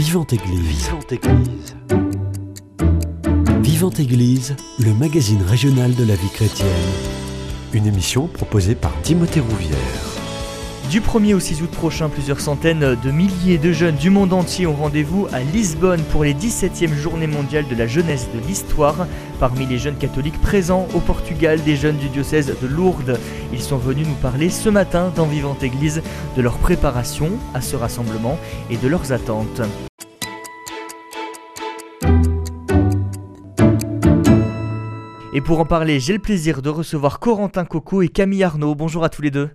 Vivante Église. Vivante Église. Vivante Église, le magazine régional de la vie chrétienne. Une émission proposée par Timothée Rouvière. Du 1er au 6 août prochain, plusieurs centaines de milliers de jeunes du monde entier ont rendez-vous à Lisbonne pour les 17e journées mondiales de la jeunesse de l'histoire. Parmi les jeunes catholiques présents au Portugal, des jeunes du diocèse de Lourdes. Ils sont venus nous parler ce matin dans Vivante Église de leur préparation à ce rassemblement et de leurs attentes. Et pour en parler, j'ai le plaisir de recevoir Corentin Coco et Camille Arnaud. Bonjour à tous les deux.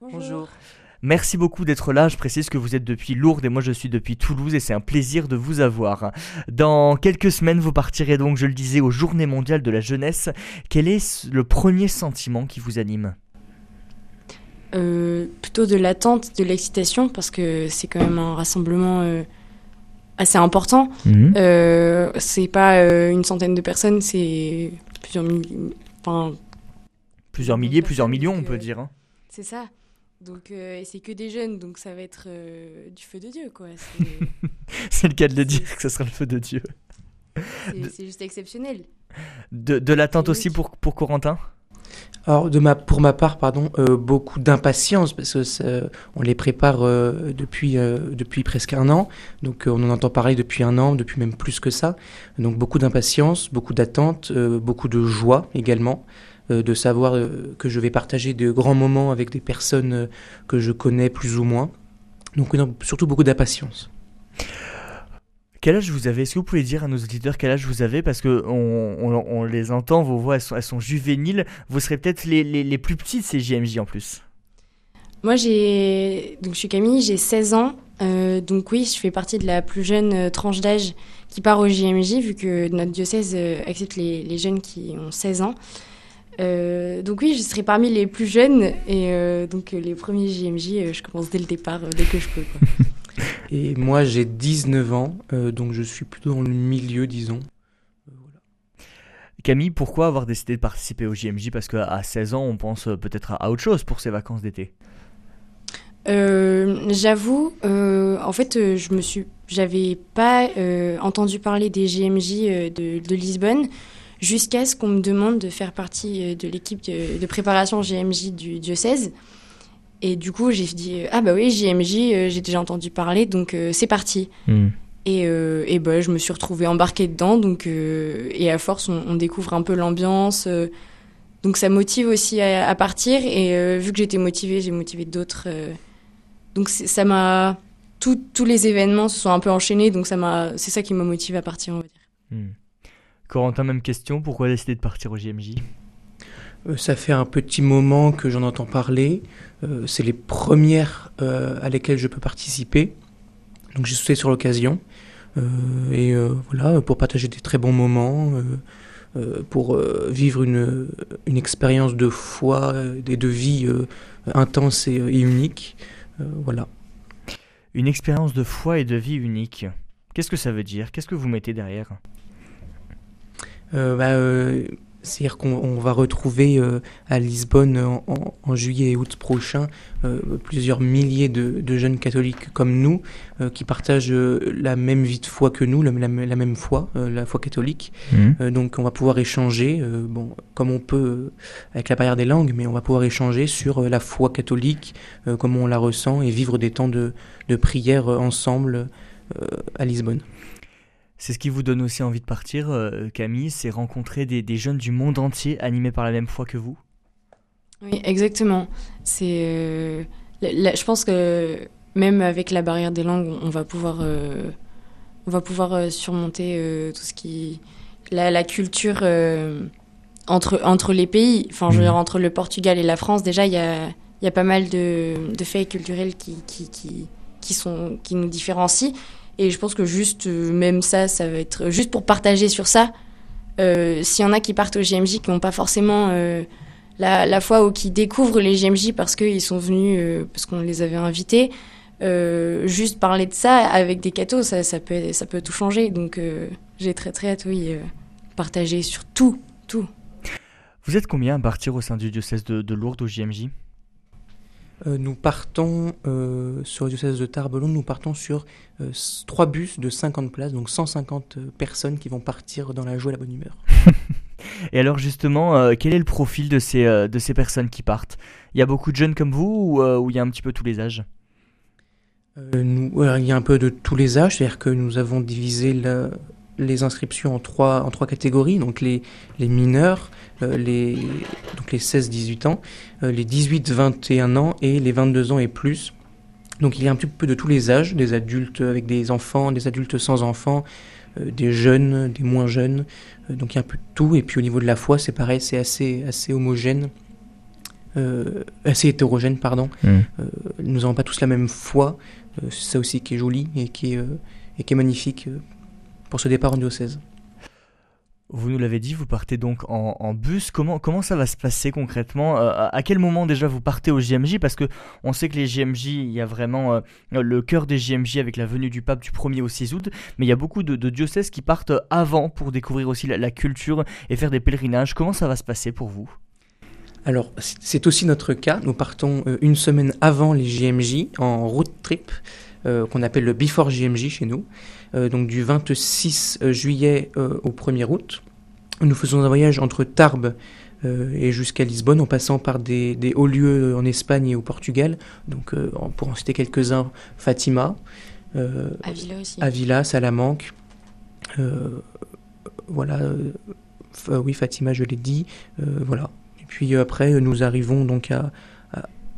Bonjour. Merci beaucoup d'être là. Je précise que vous êtes depuis Lourdes et moi je suis depuis Toulouse et c'est un plaisir de vous avoir. Dans quelques semaines, vous partirez donc, je le disais, aux Journées mondiales de la jeunesse. Quel est le premier sentiment qui vous anime? Euh, Plutôt de l'attente, de l'excitation, parce que c'est quand même un rassemblement euh, assez important. Mhm. Euh, c'est pas une centaine de personnes, c'est plusieurs milliers. Enfin, Plusieurs milliers, plusieurs millions, on peut dire. hein. c'est ça. Donc, euh, et c'est que des jeunes, donc ça va être euh, du feu de Dieu, quoi. C'est- le cas de le dire que ce sera le feu de Dieu. C'est juste exceptionnel. De, de l'attente aussi pour, pour Corentin? Alors, de ma, pour ma part, pardon, euh, beaucoup d'impatience parce que ça- on les prépare euh, depuis, euh, depuis presque un an. Donc, euh, on en entend parler depuis un an, depuis même plus que ça. Donc, beaucoup d'impatience, beaucoup d'attente, euh, beaucoup de joie également. euh, de savoir euh, que je vais partager de grands moments avec des personnes euh, que je connais plus ou moins. Donc, surtout beaucoup d'impatience. Quel âge vous avez? Est-ce que vous pouvez dire à nos auditeurs quel âge vous avez? Parce que on, on- on les entend, vos voix elles sont, elles sont juvéniles. Vous serez peut-être les, les, les plus petits de ces JMJ en plus. Moi, j'ai. Donc, je suis Camille, j'ai 16 ans. Euh, donc, oui, je fais partie de la plus jeune euh, tranche d'âge qui part au JMJ, vu que notre diocèse euh, accepte les, les jeunes qui ont 16 ans. Euh, donc, oui, je serai parmi les plus jeunes. Et euh, donc, les premiers JMJ, je commence dès le départ, dès que je peux. Quoi. Et moi, j'ai 19 ans, euh, donc je suis plutôt dans le milieu, disons. Camille, pourquoi avoir décidé de participer au JMJ Parce qu'à 16 ans, on pense euh, peut-être à, autre chose pour ses vacances d'été. Euh, J'avoue, euh, en fait, je me suis, j'avais pas euh, entendu parler des JMJ euh, de, de Lisbonne jusqu'à ce qu'on me demande de faire partie euh, de l'équipe de, de préparation JMJ du diocèse. Et du coup, j'ai dit euh, ah bah oui JMJ, euh, j'ai déjà entendu parler, donc euh, c'est parti. Et, euh, et bah, je me suis retrouvée embarquée dedans, donc euh, et à force, on, on découvre un peu l'ambiance. euh, donc ça motive aussi à, à partir. Et vu que j'étais motivée, j'ai motivé d'autres. donc ça m'a tous les événements se sont un peu enchaînés, donc ça m'a c'est ça qui m'a motivée à partir, on va dire. Hmm. Corentin, même question. Pourquoi décider de partir au JMJ Ça fait un petit moment que j'en entends parler. Euh, c'est les premières euh, à lesquelles je peux participer. Donc j'ai sauté sur l'occasion. Euh, et euh, voilà, pour partager des très bons moments, euh, euh, pour euh, vivre une, une expérience de foi euh, et de vie euh, intense et, et unique. Euh, voilà. Une expérience de foi et de vie unique. Qu'est-ce que ça veut dire? Qu'est-ce que vous mettez derrière? Euh, bah, euh, C'est-à-dire qu'on on va retrouver euh, à Lisbonne en, en- en juillet et août prochain euh, plusieurs milliers de, de jeunes catholiques comme nous euh, qui partagent euh, la même vie de foi que nous, la, la- la même foi, euh, la foi catholique. Euh, donc on va pouvoir échanger, euh, bon, comme on peut euh, avec la barrière des langues, mais on va pouvoir échanger sur euh, la foi catholique, euh, comment on la ressent et vivre des temps de, de prière euh, ensemble euh, à Lisbonne. C'est ce qui vous donne aussi envie de partir, euh, Camille, c'est rencontrer des, des jeunes du monde entier animés par la même foi que vous? Oui, exactement. C'est, euh, je pense que même avec la barrière des langues, on va pouvoir, euh, on va pouvoir surmonter tout ce qui, la, la culture entre entre les pays. Enfin, je veux Mhm. dire entre le Portugal et la France, déjà il y a y a pas mal de, de faits culturels qui qui, qui qui sont qui nous différencient. Et je pense que juste euh, même ça, ça va être juste pour partager sur ça. Euh, S'il y en a qui partent au JMJ qui n'ont pas forcément euh, la, fois où qui découvrent les JMJ parce qu'ils sont venus, euh, parce qu'on les avait invités, euh, juste parler de ça avec des cathos, ça, peut, tout changer. Donc euh, j'ai très très hâte, oui, euh, partager sur tout, tout. Vous êtes combien à partir au sein du diocèse de, de Lourdes au JMJ nous partons sur le diocèse de Tarbes, nous partons sur trois bus de 50 places, donc 150 personnes qui vont partir dans la joie et la bonne humeur. et alors justement, quel est le profil de ces, de ces personnes qui partent? Il y a beaucoup de jeunes comme vous ou il y a un petit peu tous les âges? Nous, Il y a un peu de tous les âges, c'est-à-dire que nous avons divisé les inscriptions en trois, en trois catégories, donc les, les mineurs, euh, les, donc les 16-18 ans, euh, les 18-21 ans et les 22 ans et plus. Donc il y a un petit peu de tous les âges, des adultes avec des enfants, des adultes sans enfants, euh, des jeunes, des moins jeunes. donc il y a un peu de tout. Et puis au niveau de la foi, c'est pareil, c'est assez, assez homogène. assez hétérogène, pardon. Mmh. nous n'avons pas tous la même foi. c'est ça aussi qui est joli et qui est, et qui est magnifique pour ce départ en diocèse. Vous nous l'avez dit, vous partez donc en, bus. Comment, comment ça va se passer concrètement? Euh, À quel moment déjà vous partez au JMJ Parce que on sait que les JMJ, il y a vraiment euh, le cœur des JMJ avec la venue du pape du 1er au 6 août, mais il y a beaucoup de, diocèses qui partent avant pour découvrir aussi la, culture et faire des pèlerinages. Comment ça va se passer pour vous? Alors, c'est aussi notre cas. Nous partons euh, une semaine avant les JMJ en road trip, qu'on appelle le Before JMJ chez nous. Euh, donc du 26 euh, juillet euh, au 1er août. Nous faisons un voyage entre Tarbes et jusqu'à Lisbonne en passant par des, hauts lieux en Espagne et au Portugal. Donc pour en citer quelques-uns, Fatima, Avila aussi. Avila, Salamanque. voilà, oui, Fatima, je l'ai dit. voilà. Et puis après, nous arrivons donc à,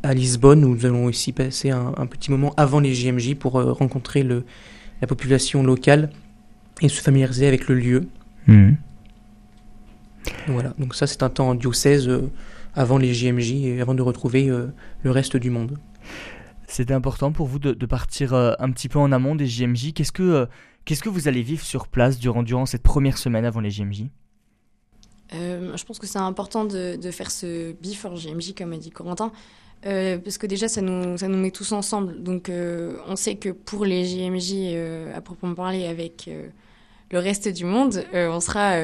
à, Lisbonne. Où nous allons aussi passer un, un, petit moment avant les JMJ pour rencontrer le, la population locale et se familiariser avec le lieu. Mhm. Voilà, donc ça c'est un temps en diocèse euh, avant les JMJ et avant de retrouver euh, le reste du monde. C'était important pour vous de, partir euh, un petit peu en amont des JMJ. Qu'est-ce que, qu'est-ce que vous allez vivre sur place durant, durant cette première semaine avant les JMJ Je pense que c'est important de, de, faire ce before JMJ, comme a dit Corentin, euh, parce que déjà, ça nous, ça nous met tous ensemble. Donc, euh, on sait que pour les JMJ, euh, à proprement parler, avec le reste du monde, on sera.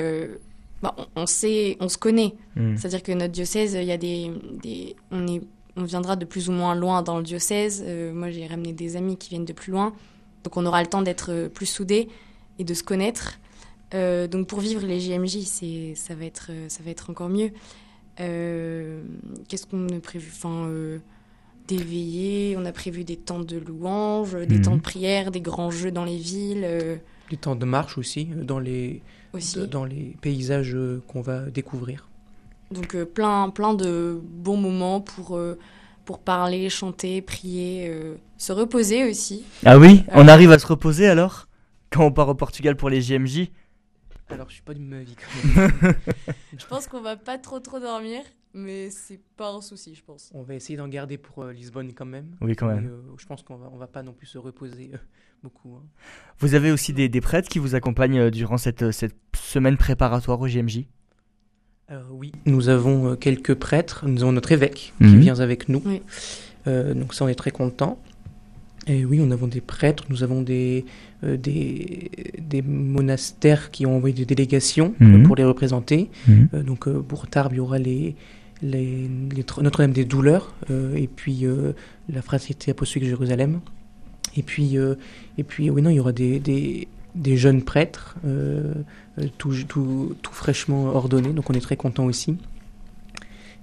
Bah, on, sait, on se connaît. Hmm. C'est-à-dire que notre diocèse, il y a des, des, on, est, on viendra de plus ou moins loin dans le diocèse. moi, j'ai ramené des amis qui viennent de plus loin. Donc, on aura le temps d'être plus soudés et de se connaître. donc, pour vivre les JMJ, ça, va être, ça va être encore mieux. Euh, qu'est-ce qu'on a prévu? Enfin, euh, d'éveiller, on a prévu des temps de louange, des temps de mhm. prière, des grands jeux dans les villes. Euh. Des temps de marche aussi, dans les, dans les paysages qu'on va découvrir. Donc plein, plein de bons moments pour, pour parler, chanter, prier, se reposer aussi. Ah oui, on arrive à se reposer alors? Quand on part au Portugal pour les JMJ alors, je suis pas de ma vie quand même. je pense qu'on va pas trop trop dormir, mais c'est pas un souci, je pense. On va essayer d'en garder pour euh, Lisbonne quand même. Oui, quand même. Euh, je pense qu'on va, on va pas non plus se reposer euh, beaucoup. Hein. Vous avez aussi des, des, prêtres qui vous accompagnent durant cette, cette semaine préparatoire au JMJ oui, nous avons quelques prêtres. Nous avons notre évêque qui mhm. vient avec nous. donc ça, on est très content. Et oui, nous avons des prêtres, nous avons des, euh, des, des, monastères qui ont envoyé des délégations euh, mhm. pour les représenter. Mhm. Euh, donc pour Tarbes, il y aura les, les, Notre-Dame des Douleurs et puis la Fraternité Apostolique de Jérusalem. Et puis, et puis oui, non, il y aura des, des, des jeunes prêtres, tout, tout, tout, fraîchement ordonnés, donc on est très content aussi.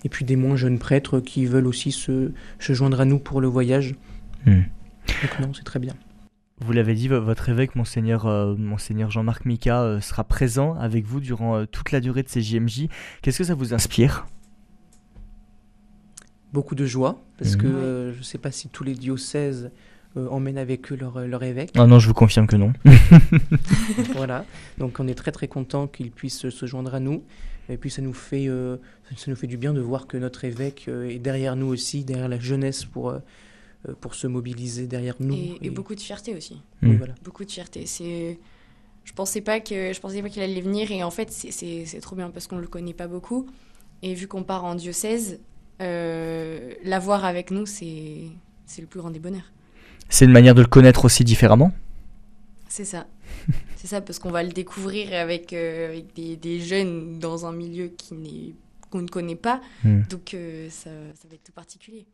Et puis des moins jeunes prêtres qui veulent aussi se, se joindre à nous pour le voyage. Mhm. Donc non, c'est très bien. Vous l'avez dit, votre évêque, monseigneur, euh, monseigneur Jean-Marc Mika, euh, sera présent avec vous durant euh, toute la durée de ces JMJ. Qu'est-ce que ça vous inspire? Beaucoup de joie, parce que mhm. je ne sais pas si tous les diocèses emmènent avec eux leur, leur évêque. Ah non, je vous confirme que non. voilà, donc on est très très content qu'il puisse se joindre à nous. Et puis ça nous fait, ça nous fait du bien de voir que notre évêque est derrière nous aussi, derrière la jeunesse pour euh, pour se mobiliser derrière nous. Et, beaucoup de fierté aussi. Mm. Voilà. Beaucoup de fierté. C'est je pensais pas que je pensais pas qu'il allait venir et en fait c'est trop bien parce qu'on le connaît pas beaucoup et vu qu'on part en diocèse euh, l'avoir avec nous c'est c'est le plus grand des bonheurs c'est une manière de le connaître aussi différemment? C'est ça c'est ça parce qu'on va le découvrir avec, euh, avec des, des, jeunes dans un milieu qui n'est qu'on ne connaît pas mm. donc ça, ça va être tout particulier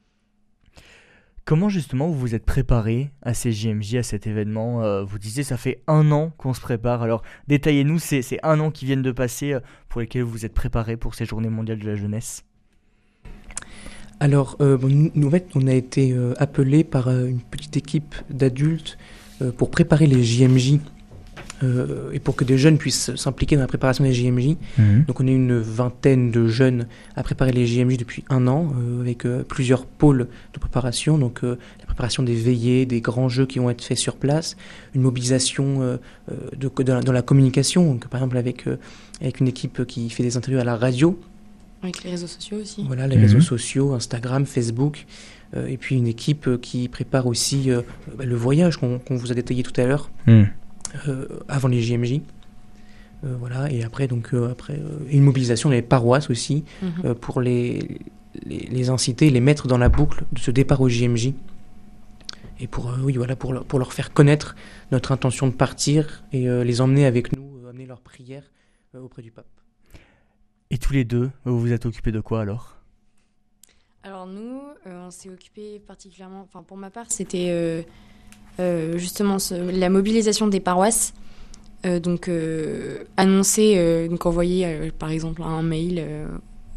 Comment justement vous vous êtes préparé à ces JMJ, à cet événement euh, Vous disiez ça fait un an qu'on se prépare. Alors détaillez-nous ces, un an qui viennent de passer euh, pour lesquels vous vous êtes préparé pour ces journées mondiales de la jeunesse. Alors, euh, nous, en fait, on a été appelé par une petite équipe d'adultes pour préparer les JMJ euh, et pour que des jeunes puissent s'impliquer dans la préparation des JMJ. Mhm. Donc on est une vingtaine de jeunes à préparer les JMJ depuis un an, euh, avec euh, plusieurs pôles de préparation. Donc la préparation des veillées, des grands jeux qui vont être faits sur place, une mobilisation de, dans la communication, donc, par exemple avec, avec une équipe qui fait des interviews à la radio. Avec les réseaux sociaux aussi. Voilà, les réseaux mhm. sociaux, Instagram, Facebook. et puis une équipe qui prépare aussi bah, le voyage qu'on vous a détaillé tout à l'heure. Mhm. Euh, avant les JMJ. Euh, voilà, et après, donc, euh, après une mobilisation des paroisses aussi mhm. pour les, les, inciter, les mettre dans la boucle de ce départ au JMJ et pour, oui, voilà, pour, pour leur faire connaître notre intention de partir et les emmener avec nous, amener leurs prières auprès du pape. Et tous les deux, vous vous êtes occupés de quoi alors? Alors nous, on s'est occupé particulièrement, enfin pour ma part, c'était euh, justement la mobilisation des paroisses. Euh, donc euh, annoncer, donc envoyer par exemple un mail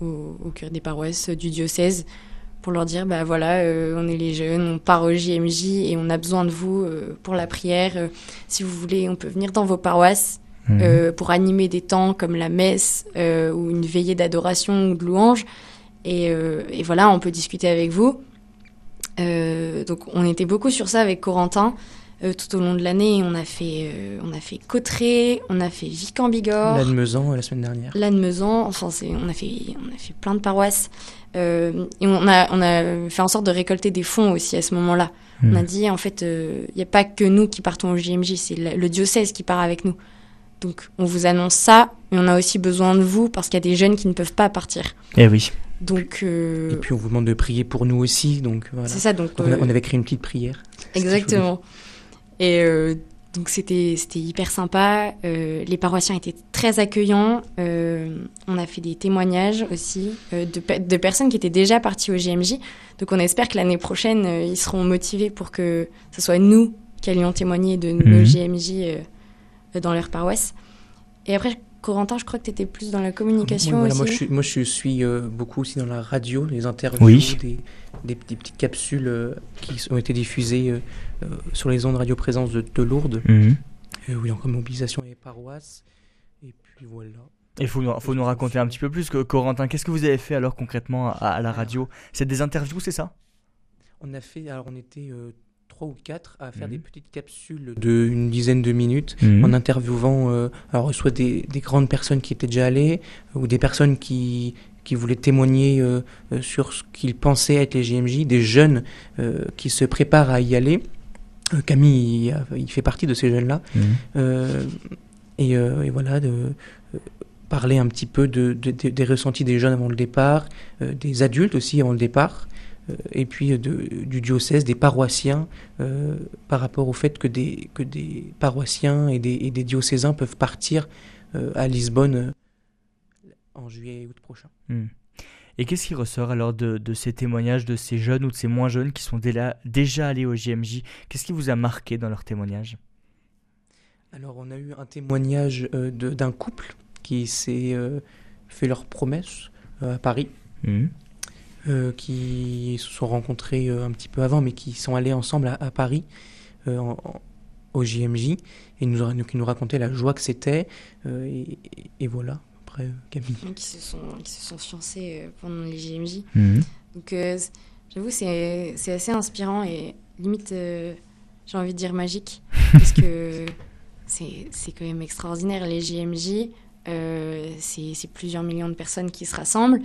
au, au curé des paroisses du diocèse pour leur dire bah voilà on est les jeunes on part au JMJ et on a besoin de vous pour la prière si vous voulez on peut venir dans vos paroisses mhm. pour animer des temps comme la messe ou une veillée d'adoration ou de louange et, et, voilà on peut discuter avec vous donc on était beaucoup sur ça avec Corentin. Euh, tout au long de l'année, on a fait, euh, on a fait Cotteret, on a fait Vic en Bigorre, Lannemezan la semaine dernière. Lannemezan, enfin c'est, on a fait, on a fait plein de paroisses et on a, on a fait en sorte de récolter des fonds aussi à ce moment-là. On a hmm. dit en fait, il n'y a pas que nous qui partons au JMJ, c'est le, diocèse qui part avec nous. Donc on vous annonce ça, mais on a aussi besoin de vous parce qu'il y a des jeunes qui ne peuvent pas partir. Eh oui. Donc, euh, Et puis on vous demande de prier pour nous aussi. Donc voilà. C'est ça. Donc, euh, on, avait créé une petite prière. Exactement. Et euh, donc c'était c'était hyper sympa. les paroissiens étaient très accueillants. on a fait des témoignages aussi de, de, personnes qui étaient déjà parties au GMJ. Donc on espère que l'année prochaine ils seront motivés pour que ce soit nous qui allions témoigner de nos mhm. GMJ dans leur paroisse. Et après Corentin, je crois que tu étais plus dans la communication aussi. Moi, je suis, moi, je suis euh, beaucoup aussi dans la radio, les interviews, des, petites capsules euh, qui ont été diffusées euh, sur les ondes radio présence de, Lourdes. Mhm. oui, encore mobilisation et paroisses. Et puis voilà. Il faut, faut nous raconter un petit peu plus, que, Corentin. Qu'est-ce que vous avez fait alors concrètement à, la radio? C'est des interviews, c'est ça? On a fait, alors on était trois ou quatre à faire des mhm. petites capsules de une dizaine de minutes mhm. en interviewant euh, alors soit des, des, grandes personnes qui étaient déjà allées ou des personnes qui qui voulaient témoigner euh, euh, sur ce qu'ils pensaient être les JMJ, des jeunes qui se préparent à y aller. Camille, il, fait partie de ces jeunes-là. Mhm. Et, et, voilà, de parler un petit peu de, des ressentis des jeunes avant le départ, des adultes aussi avant le départ. Euh, et puis du diocèse, des paroissiens, euh, par rapport au fait que des, que des paroissiens et des, diocésains peuvent partir euh, à Lisbonne en juillet et août prochain. Hmm. Et qu'est-ce qui ressort alors de, ces témoignages de ces jeunes ou de ces moins jeunes qui sont déjà, déjà allés au JMJ Qu'est-ce qui vous a marqué dans leurs témoignages? Alors on a eu un témoignage d'un couple qui s'est fait leur promesse à Paris. Hmm. Euh, qui se sont rencontrés euh, un petit peu avant, mais qui sont allés ensemble à, Paris euh, au JMJ et nous, qui nous racontaient la joie que c'était. Et, voilà, après Camille. Qui se sont, qui se sont fiancés pendant les JMJ. Mhm. Donc j'avoue, c'est assez inspirant et limite, j'ai envie de dire magique, parce que c'est quand même extraordinaire. Les JMJ, c'est plusieurs millions de personnes qui se rassemblent.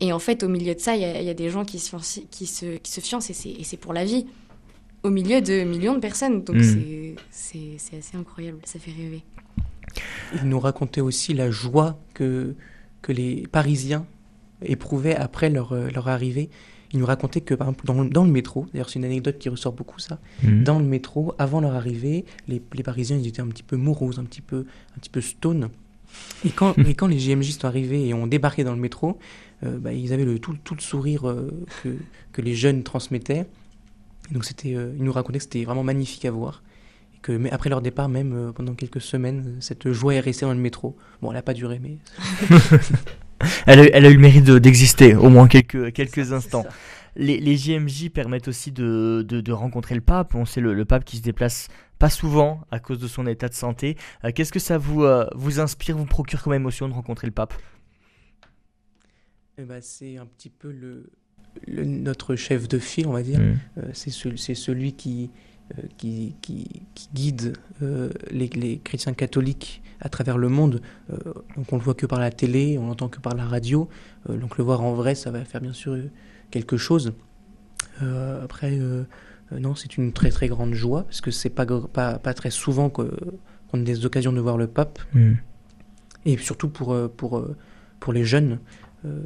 Et en fait, au milieu de ça, il y, a des gens qui se, qui se, qui se fiancent et c'est pour la vie. Au milieu de millions de personnes. Donc hmm. c'est assez incroyable, ça fait rêver. Il nous racontait aussi la joie que, que les Parisiens éprouvaient après leur, euh, leur arrivée. Il nous racontait que, par exemple, dans, dans le métro, d'ailleurs c'est une anecdote qui ressort beaucoup ça, hmm. dans le métro, avant leur arrivée, les, les, Parisiens ils étaient un petit peu moroses, un petit peu, un petit peu stone. Et quand, et quand les GMJ sont arrivés et ont débarqué dans le métro, bah, ils avaient le, tout, tout, le sourire euh, que, que, les jeunes transmettaient. donc c'était, ils nous racontaient que c'était vraiment magnifique à voir. Et que, mais après leur départ, même pendant quelques semaines, cette joie est restée dans le métro. Bon, elle n'a pas duré, mais. elle, a, elle, a, eu le mérite d'exister, au moins quelques, quelques instants. Les, les, JMJ permettent aussi de, de, de, rencontrer le pape. On sait le, le, pape qui se déplace pas souvent à cause de son état de santé. Euh, Qu'est-ce que ça vous, euh, vous inspire, vous procure comme émotion de rencontrer le pape? Eh ben, C'est un petit peu le, le, notre chef de file, on va dire. Mmh. Euh, c'est ce, celui qui, qui, qui, qui, guide les, les, chrétiens catholiques à travers le monde. donc on le voit que par la télé, on l'entend que par la radio. donc le voir en vrai, ça va faire bien sûr quelque chose. Euh, après, euh, non, c'est une très très grande joie parce que c'est pas, pas, pas très souvent qu'on a des occasions de voir le pape. Mm. Et surtout pour, pour, pour les jeunes,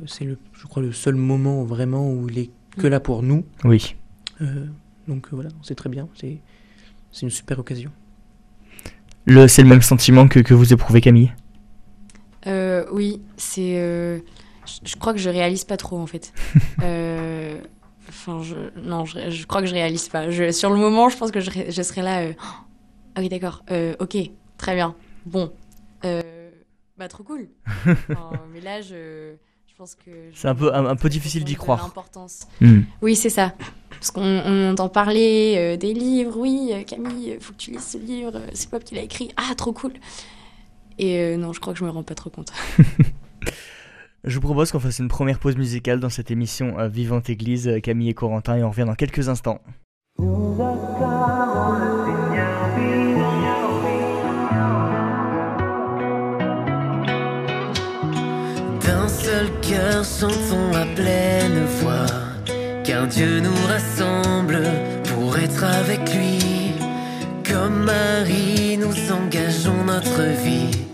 c'est le, je crois le seul moment vraiment où il est que là pour nous. Oui. donc voilà, c'est très bien, c'est une super occasion. C'est le même sentiment que, que vous éprouvez, Camille? Euh, Oui, c'est. Euh, je crois que je réalise pas trop en fait. euh, enfin, je, non, je, je, crois que je réalise pas. Je, sur le moment, je pense que je, je serais là. Euh, ah oui, d'accord. Euh, ok, très bien. Bon, euh, bah trop cool. enfin, mais là, je, je pense que. C'est un peu un, un peu difficile d'y croire. L'importance. Mm. Oui, c'est ça. Parce qu'on on entend parler euh, des livres. Oui, Camille, faut que tu lises ce livre. C'est Pop qui l'a écrit. Ah, trop cool. Et non, je crois que je me rends pas trop compte. Je vous propose qu'on fasse une première pause musicale dans cette émission euh, Vivante Église, euh, Camille et Corentin, et on revient dans quelques instants. Chantons à pleine voix, car Dieu nous rassemble pour être avec lui. Comme Marie, nous engageons notre vie.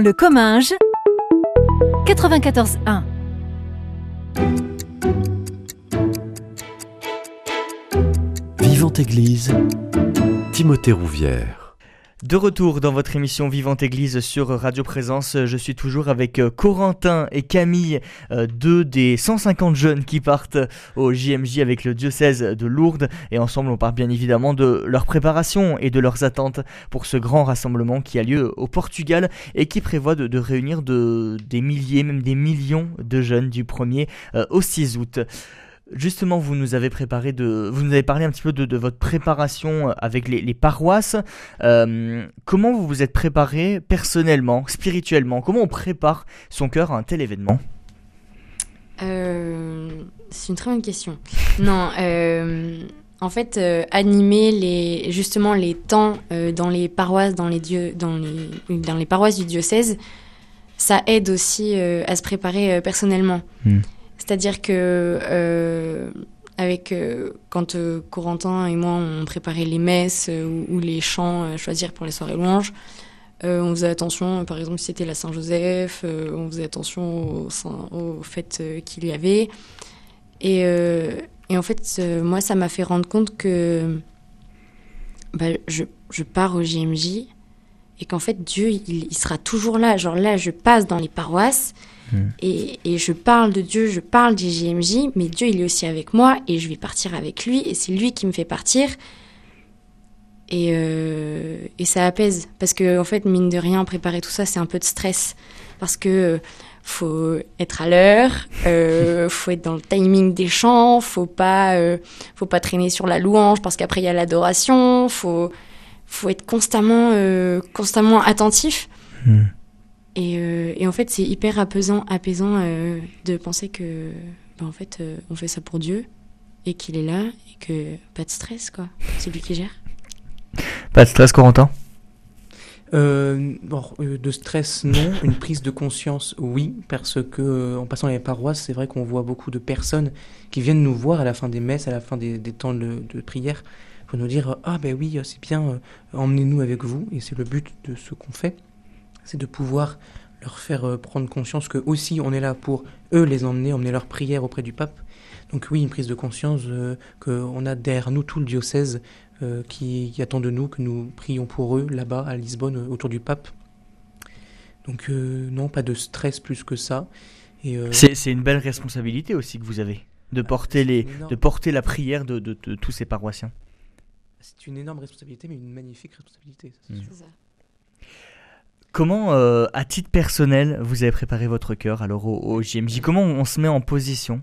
Dans le Comminges 94.1 Vivante Église, Timothée Rouvière. De retour dans votre émission Vivante Église sur Radio Présence, je suis toujours avec euh, Corentin et Camille, euh, deux des 150 jeunes qui partent au JMJ avec le diocèse de Lourdes. Et ensemble, on parle bien évidemment de leur préparation et de leurs attentes pour ce grand rassemblement qui a lieu au Portugal et qui prévoit de, réunir de, des milliers, même des millions de jeunes du 1er euh, au 6 août. Justement, vous nous avez préparé de, vous nous avez parlé un petit peu de, votre préparation euh, avec les, paroisses. Euh, comment vous vous êtes préparé personnellement, spirituellement? Comment on prépare son cœur à un tel événement? Euh, C'est une très bonne question. non, en fait, animer les, justement les temps dans les paroisses, dans les dieux, dans les, dans les paroisses du diocèse, ça aide aussi à se préparer personnellement. Hmm. C'est-à-dire que euh, avec euh, quand euh, Corentin et moi on préparait les messes ou, les chants à choisir pour les soirées louanges, on faisait attention, par exemple si c'était la Saint-Joseph, on faisait attention aux, fêtes qu'il y avait. Et, en fait, moi, ça m'a fait rendre compte que bah, je, pars au JMJ et qu'en fait, Dieu, il, il, sera toujours là. Genre là, je passe dans les paroisses Mm. Et, je parle de Dieu, je parle des JMJ, mais Dieu, il est aussi avec moi et je vais partir avec lui et c'est lui qui me fait partir. Et, euh, et ça apaise parce que, en fait, mine de rien, préparer tout ça, c'est un peu de stress parce que faut être à l'heure, euh, faut être dans le timing des chants, faut pas, euh, faut pas traîner sur la louange parce qu'après il y a l'adoration, faut, faut être constamment, euh, constamment attentif. Euh, et, en fait, c'est hyper apaisant, apaisant euh, de penser que, ben, en fait, euh, on fait ça pour Dieu et qu'il est là et que pas de stress, quoi. C'est lui qui gère. Pas de stress, Corentin? Bon, de stress, non. Une prise de conscience, oui, parce que en passant les paroisses, c'est vrai qu'on voit beaucoup de personnes qui viennent nous voir à la fin des messes, à la fin des, temps de, de, prière, pour nous dire ah ben oui, c'est bien, emmenez-nous avec vous, et c'est le but de ce qu'on fait c'est de pouvoir leur faire euh, prendre conscience que aussi on est là pour eux les emmener, emmener leur prière auprès du pape. Donc oui, une prise de conscience euh, qu'on a derrière nous tout le diocèse euh, qui, attend de nous que nous prions pour eux là-bas à Lisbonne autour du pape. Donc non, pas de stress plus que ça. C'est une belle responsabilité aussi que vous avez de porter, les, de porter la prière de, tous ces paroissiens. C'est une énorme responsabilité, mais une magnifique responsabilité. C'est mmh. Comment, euh, à titre personnel, vous avez préparé votre cœur alors au, JMJ Comment on, se met en position?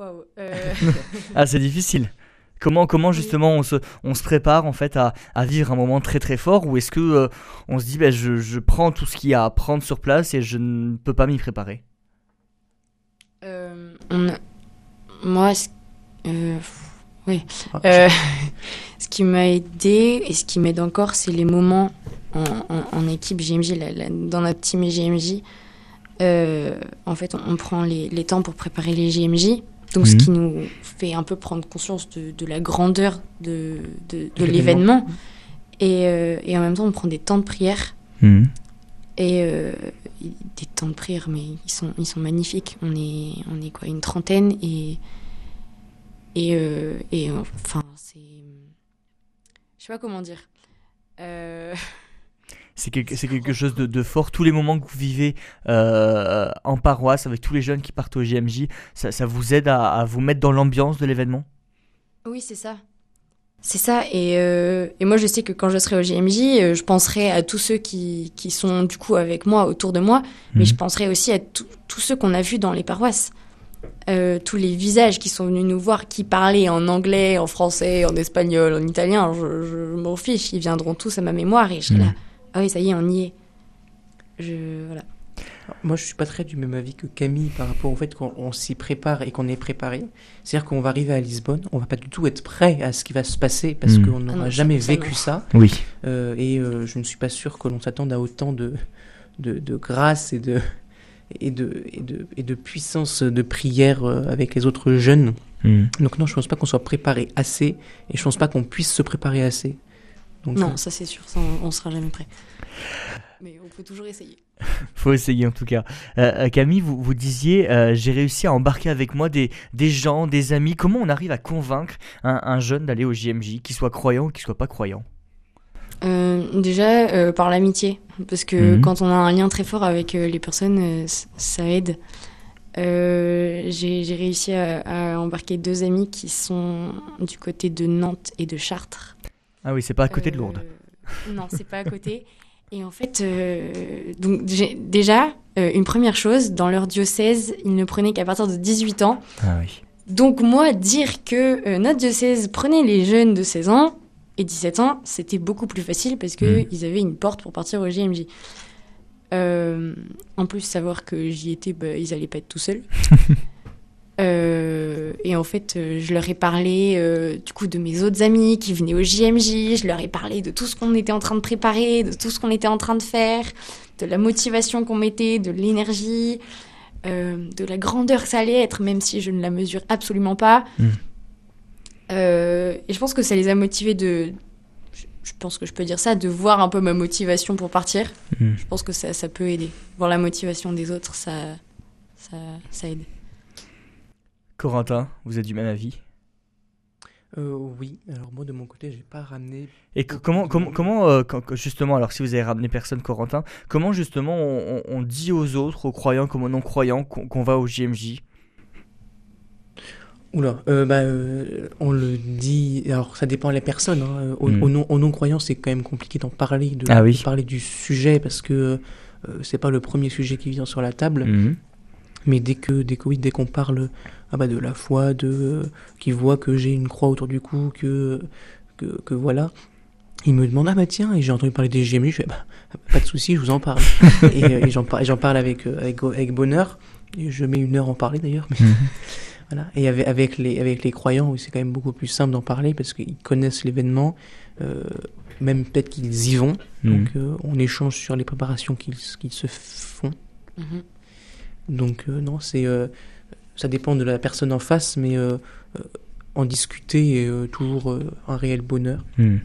Euh. Ah, c'est difficile. Comment, comment justement on se, on se prépare en fait à, vivre un moment très très fort ou est-ce que euh, on se dit ben, je, prends tout ce qu'il y a à prendre sur place et je ne peux pas m'y préparer? Moi, oui. Ah, ce qui m'a aidé et ce qui m'aide encore, c'est les moments en, équipe GMJ, dans notre team GMJ. Euh, en fait, on, prend les, temps pour préparer les GMJ. Donc, ce mhm. qui nous fait un peu prendre conscience de, la grandeur de, l'événement. Euh, et, en même temps, on prend des temps de prière. Mhm. Et des temps de prière, mais ils sont, ils sont magnifiques. On est, on est quoi, une trentaine et et, euh, et enfin, c'est. Je sais pas comment dire. Euh, c'est quelque, quelque, chose de, de, fort. Tous les moments que vous vivez euh, en paroisse avec tous les jeunes qui partent au JMJ, ça, ça vous aide à, à, vous mettre dans l'ambiance de l'événement? Oui, c'est ça. C'est ça. Et, et, moi, je sais que quand je serai au JMJ, je penserai à tous ceux qui, qui sont du coup avec moi, autour de moi, mais mhm. je penserai aussi à tous ceux qu'on a vus dans les paroisses. Euh, tous les visages qui sont venus nous voir, qui parlaient en anglais, en français, en espagnol, en italien, je, m'en fiche, ils viendront tous à ma mémoire et je serai là. Mm. Ah oui, ça y est, on y est. Je, voilà. Moi, je suis pas très du même avis que Camille par rapport au fait qu'on s'y prépare et qu'on est préparé. C'est-à-dire qu'on va arriver à Lisbonne, on va pas du tout être prêt à ce qui va se passer parce mm. qu'on n'aura ah jamais vécu ça. Oui. Euh, et euh, je ne suis pas sûr que l'on s'attende à autant de, de, de grâce et de, et de, et de, et de puissance de prière euh, avec les autres jeunes. Hmm. Donc non, je pense pas qu'on soit préparé assez et je pense pas qu'on puisse se préparer assez. Donc, Non, euh, ça c'est sûr, ça, on, on sera jamais prêt. Mais on peut toujours essayer. Faut essayer en tout cas. Euh, Camille, vous, vous disiez, euh, j'ai réussi à embarquer avec moi des, des gens, des amis. Comment on arrive à convaincre un, un jeune d'aller au JMJ, qu'il soit croyant ou qu'il soit pas croyant? Déjà euh, par l'amitié, parce que Mhm. quand on a un lien très fort avec euh, les personnes, euh, ça aide. Euh, J'ai réussi à, à embarquer deux amis qui sont du côté de Nantes et de Chartres. Ah oui, c'est pas à côté de Euh, Lourdes. Non, c'est pas à côté. Et en fait, euh, donc déjà, euh, une première chose, dans leur diocèse, ils ne prenaient qu'à partir de 18 ans. Ah oui. Donc moi, dire que euh, notre diocèse prenait les jeunes de 16 ans et 17 ans, c'était beaucoup plus facile parce que Mhm. ils avaient une porte pour partir au JMJ. Euh, en plus, savoir que j'y étais, bah, ils allaient pas être tout seuls. Euh, et en fait, euh, je leur ai parlé euh, du coup de mes autres amis qui venaient au JMJ. Je leur ai parlé de tout ce qu'on était en train de préparer, de tout ce qu'on était en train de faire, de la motivation qu'on mettait, de l'énergie, de la grandeur que ça allait être, même si je ne la mesure absolument pas. Mm. Euh, et je pense que ça les a motivés de. je- pense que je peux dire ça, de voir un peu ma motivation pour partir. Mm. Je pense que ça, ça peut aider. Voir la motivation des autres, ça, ça, ça aide. Corentin, vous êtes du même avis? Euh, oui, alors moi de mon côté, j'ai pas ramené. Et que- comment, comment, comment euh, quand- justement, alors si vous avez ramené personne, Corentin, comment justement on, dit aux autres, aux croyants comme aux non-croyants, qu'on qu'on va au JMJ Oula, euh, bah, euh, on le dit. Alors, ça dépend des personnes. Hein. Aux, Mm. aux non, aux non-croyants, c'est quand même compliqué d'en parler, de, Ah oui. de parler du sujet parce que euh, c'est pas le premier sujet qui vient sur la table. Mhm. Mais dès que, dès que oui, dès qu'on parle ah bah, de la foi, de qui voit que j'ai une croix autour du cou, que, que, que voilà, il me demande ah bah tiens, et j'ai entendu parler des GMJ, je fais bah, pas de souci, je vous en parle. et euh, et j'en parle avec, euh, avec, avec bonheur. Et je mets une heure à en parler d'ailleurs. Mais Mhm. Voilà. Et avec, avec, les, avec les croyants, c'est quand même beaucoup plus simple d'en parler parce qu'ils connaissent l'événement, euh, même peut-être qu'ils y vont. Mhm. Donc euh, on échange sur les préparations qu'ils qu'ils se font. Mhm. Donc euh, non, c'est euh, ça dépend de la personne en face, mais euh, euh, en discuter est euh, toujours euh, un réel bonheur. Hmm.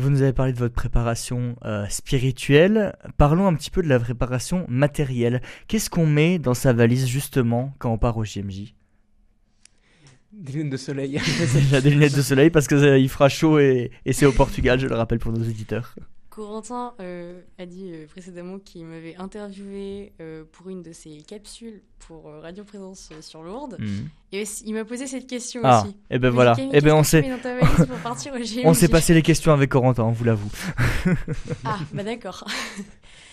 Vous nous avez parlé de votre préparation euh, spirituelle. Parlons un petit peu de la préparation matérielle. Qu'est-ce qu'on met dans sa valise justement quand on part au JMJ Des lunettes de soleil. Des lunettes de soleil parce que euh, fera chaud et, et c'est au Portugal, je le rappelle pour nos auditeurs. Corentin euh, a dit euh, précédemment qu'il m'avait interviewé euh, pour une de ses capsules pour Radio Présence sur Lourdes. Hmm. Et il m'a posé cette question Ah, aussi. et ben Il m'a voilà. dit, Et ben on s'est on s'est passé les questions avec Corentin, on vous l'avoue. Ah, bah d'accord.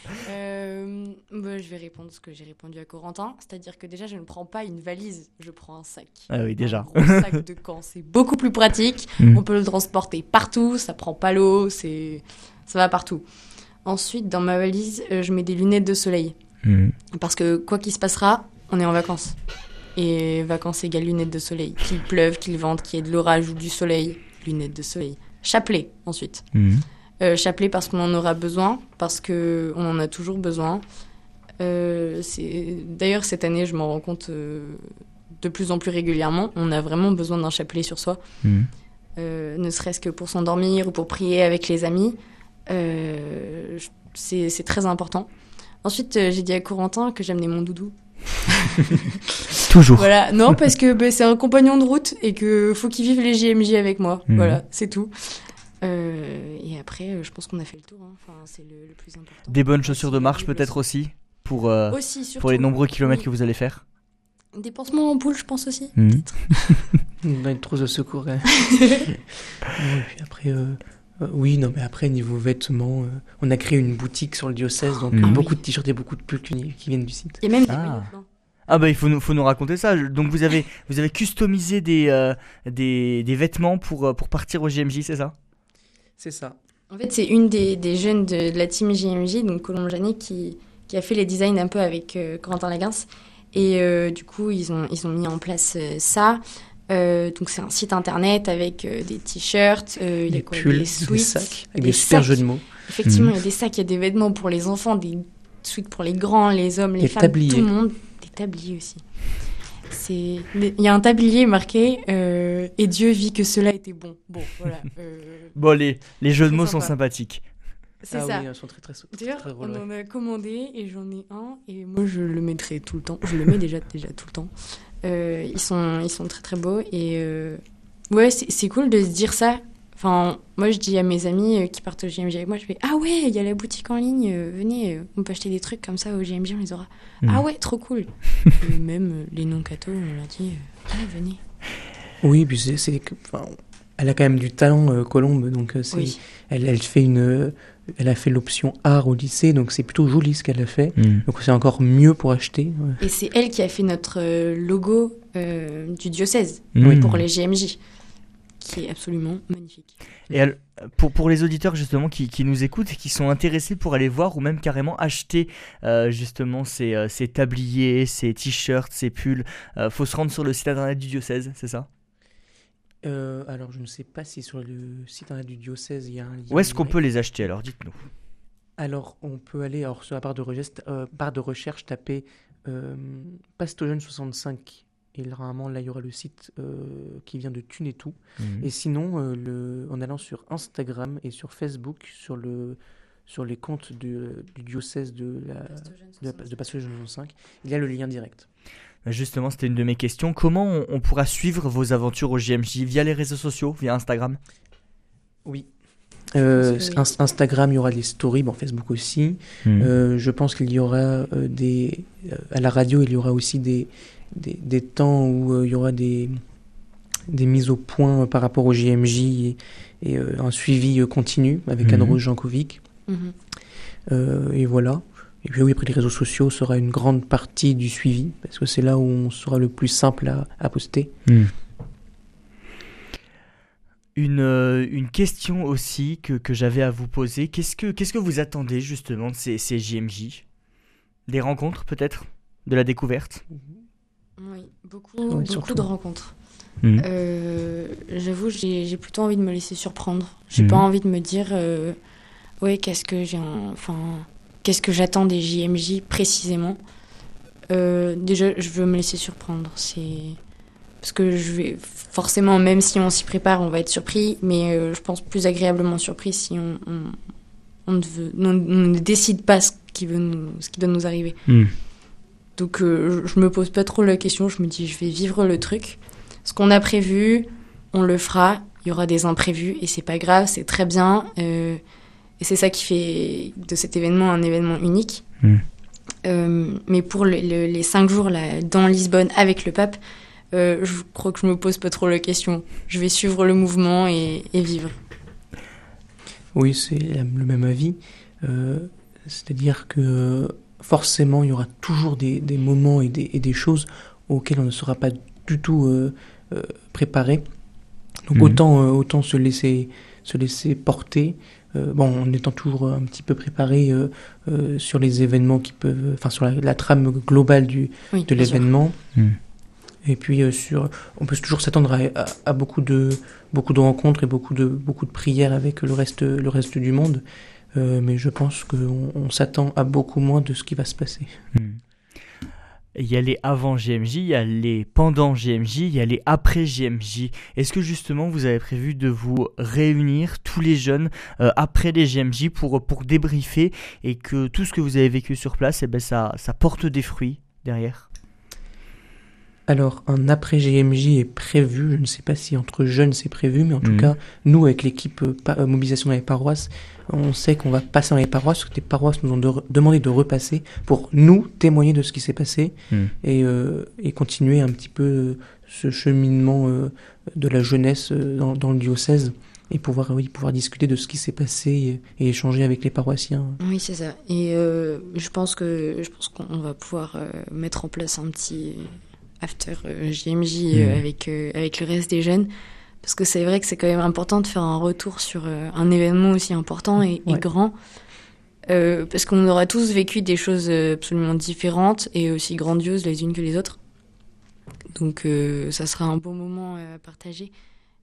Bah, je vais répondre ce que j'ai répondu à Corentin, c'est-à-dire que déjà je ne prends pas une valise, je prends un sac. Ah oui, déjà. Un gros sac de camp, c'est beaucoup plus pratique. Hmm. On peut le transporter partout, ça prend pas l'eau, c'est ça va partout. Ensuite, dans ma valise, euh, je mets des lunettes de soleil Hmm. parce que quoi qu'il se passera, on est en vacances. Et vacances égale lunettes de soleil. Qu'il pleuve, qu'il vente, qu'il y ait de l'orage ou du soleil, lunettes de soleil. Chapelet ensuite. Hmm. Euh, chapelet parce qu'on en aura besoin, parce que on en a toujours besoin. Euh, D'ailleurs, cette année, je m'en rends compte euh, de plus en plus régulièrement. On a vraiment besoin d'un chapelet sur soi, Hmm. Ne serait-ce que pour s'endormir ou pour prier avec les amis. Euh, c'est c'est très important. Ensuite, euh, j'ai dit à Corentin que j'amenais mon doudou. Toujours. Voilà, non, parce que bah, c'est un compagnon de route et que faut qu'il vive les JMJ avec moi. Mhm. Voilà, c'est tout. Euh, et après, euh, je pense qu'on a fait le tour. hein. Enfin, c'est le, le plus important. Des bonnes chaussures de marche peut-être aussi pour, euh, Aussi, surtout. pour les nombreux kilomètres Oui. que vous allez faire. Des pansements en poule, je pense aussi. A une trousse de secours. ouais. Et puis après, euh, euh, oui, non, mais après, niveau vêtements, euh, on a créé une boutique sur le diocèse, donc Mhm. beaucoup oui. de t-shirts et beaucoup de pulls qui, qui viennent du site. A même des Ah. Ah bah il faut nous, faut nous raconter ça. Donc vous avez, vous avez customisé des, euh, des, des vêtements pour, pour partir au GMJ, c'est ça? C'est ça. En fait, c'est une des, des jeunes de, de la team JMJ, donc Colombe Janet, qui, qui a fait les designs un peu avec euh, Corentin. Et euh, du coup, ils ont, ils ont mis en place euh, ça. Euh, donc, c'est un site internet avec euh, des t-shirts, euh, Des quoi, pulls, des des sweats, sacs, avec des des super sacs. jeux de mots. Effectivement, Mhm. il y a des sacs, il y a des vêtements pour les enfants, des suites pour les grands, les hommes, les Des femmes, tabliers. tout le monde. Des tabliers aussi. C'est, il y a un tablier marqué euh, et Dieu vit que cela était bon. Bon, voilà. euh, Bon, les, les jeux de mots sont sympa. sympathiques. c'est ah ça. oui, sont très très, très, D'ailleurs, très on drôles, en a commandé et j'en ai un et moi je le mettrai tout le temps. Je le mets déjà déjà tout le temps. Euh, ils sont ils sont très très beaux et euh, ouais c'est cool de se dire ça. Enfin moi je dis à mes amis euh, qui partent au JMJ avec moi je fais ah ouais il y a la boutique en ligne venez on peut acheter des trucs comme ça au JMJ on les aura. Mhm. Ah ouais trop cool. et même les non cathos on leur dit ah venez. Oui, puis c'est, enfin, elle a quand même du talent, Colombe, donc c'est, Oui. elle, elle fait une, elle a fait l'option art au lycée, donc c'est plutôt joli ce qu'elle a fait. Mm. Donc c'est encore mieux pour acheter. ouais. Et c'est elle qui a fait notre euh, logo euh, du diocèse Mm. pour les JMJ qui est absolument magnifique. Et pour, pour les auditeurs justement qui, qui nous écoutent et qui sont intéressés pour aller voir ou même carrément acheter euh, justement ces, euh, ces tabliers, ces t-shirts, ces pulls, euh, faut se rendre sur le site internet du diocèse, c'est ça? Euh, alors je ne sais pas si sur le site internet du diocèse il y a un lien. Où est-ce qu'on peut les acheter alors dites-nous Alors, on peut aller alors, sur la barre de, recherche, euh, barre de recherche, taper euh, Pastojeune 65. Et normalement, là, il y aura le site euh, qui vient de Thune et tout. Et sinon, euh, le, en allant sur Instagram et sur Facebook, sur, le, sur les comptes du, du diocèse de, la, de, la- de Pastojeune 65, il y a le lien direct. Justement, c'était une de mes questions. Comment on, on pourra suivre vos aventures au JMJ Via les réseaux sociaux? Via Instagram? Oui. Euh, oui. Instagram, il y aura des stories, bon, Facebook aussi. Mm. Euh, je pense qu'il y aura euh, des. euh, à la radio, il y aura aussi des, des, des temps où euh, il y aura des, des mises au point par rapport au JMJ et, et, euh, un suivi euh, continu avec Mhm. Anne-Rose Jankovic. Mhm. Euh, et voilà. Et puis oui, après les réseaux sociaux sera une grande partie du suivi parce que c'est là où on sera le plus simple à, à poster. Hmm. Une, euh, une question aussi que, que j'avais à vous poser. Qu'est-ce que, qu'est-ce que vous attendez justement de ces, ces JMJ Des rencontres peut-être? De la découverte? Oui, beaucoup, beaucoup de rencontres. Mhm. Euh, J'avoue, j'ai j'ai plutôt envie de me laisser surprendre. J'ai Mhm. pas envie de me dire, euh, ouais, qu'est-ce que j'ai, en- enfin, qu'est-ce que j'attends des JMJ précisément. Euh, déjà, je veux me laisser surprendre. C'est parce que je vais forcément, même si on s'y prépare, on va être surpris, mais euh, je pense plus agréablement surpris si on, on, on ne, veut- on ne décide pas ce qui, veut nous, ce qui doit nous arriver. Hmm. Donc euh, je je me pose pas trop la question, je me dis je vais vivre le truc. Ce qu'on a prévu, on le fera. Il y aura des imprévus et c'est pas grave, c'est très bien. Et c'est ça qui fait de cet événement un événement unique. Mm. Euh, mais pour le- le- les cinq jours là dans Lisbonne avec le pape, euh, je crois que je me pose pas trop la question. Je vais suivre le mouvement et, et vivre. Oui, c'est le même avis. Euh, C'est-à-dire que forcément, il y aura toujours des, des moments et des, et des choses auxquelles on ne sera pas du tout préparé. Donc Mhm. autant, euh, autant se laisser, se laisser porter, bon, en étant toujours un petit peu préparé euh, euh, sur les événements qui peuvent, enfin sur la, la trame globale du, Oui, de l'événement. Mm. Et puis euh, sur, on peut toujours s'attendre à, à- à beaucoup de beaucoup de rencontres et beaucoup de beaucoup de prières avec le reste le reste du monde. Euh, mais je pense qu'on on s'attend à beaucoup moins de ce qui va se passer. Hmm. Il y a les avant JMJ, il y a les pendant JMJ, il y a les après JMJ. Est-ce que justement vous avez prévu de vous réunir tous les jeunes euh, après les JMJ pour, pour débriefer et que tout ce que vous avez vécu sur place, eh ben, ça, ça porte des fruits derrière? Alors un après GMJ est prévu. Je ne sais pas si entre jeunes c'est prévu, mais en tout Mhm. cas nous avec l'équipe euh, euh, mobilisation dans les paroisses, on sait qu'on va passer dans les paroisses. parce que Les paroisses nous ont de- demandé de repasser pour nous témoigner de ce qui s'est passé et, euh, et continuer un petit peu euh, ce cheminement euh, de la jeunesse euh, dans, dans le diocèse et pouvoir oui pouvoir discuter de ce qui s'est passé et, et échanger avec les paroissiens. Oui, c'est ça. Et euh, je pense que je pense qu'on va pouvoir euh, mettre en place un petit after euh, JMJ euh, Mhm. avec euh, avec le reste des jeunes parce que c'est vrai que c'est quand même important de faire un retour sur euh, un événement aussi important et, grand Euh, parce qu'on aura tous vécu des choses euh, absolument différentes et aussi grandioses les unes que les autres. Donc euh, ça sera un bon moment à partager.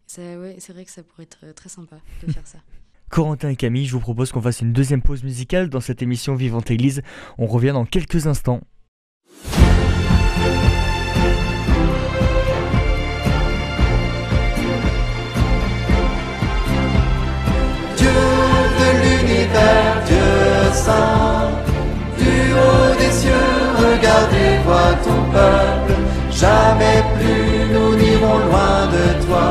Ça, ouais, c'est vrai que ça pourrait être très sympa de faire ça. Corentin et Camille, je vous propose qu'on fasse une deuxième pause musicale dans cette émission Vivante Église. On revient dans quelques instants. Saint. Du haut des cieux, regardez, vois ton peuple. Jamais plus nous n'irons loin de toi.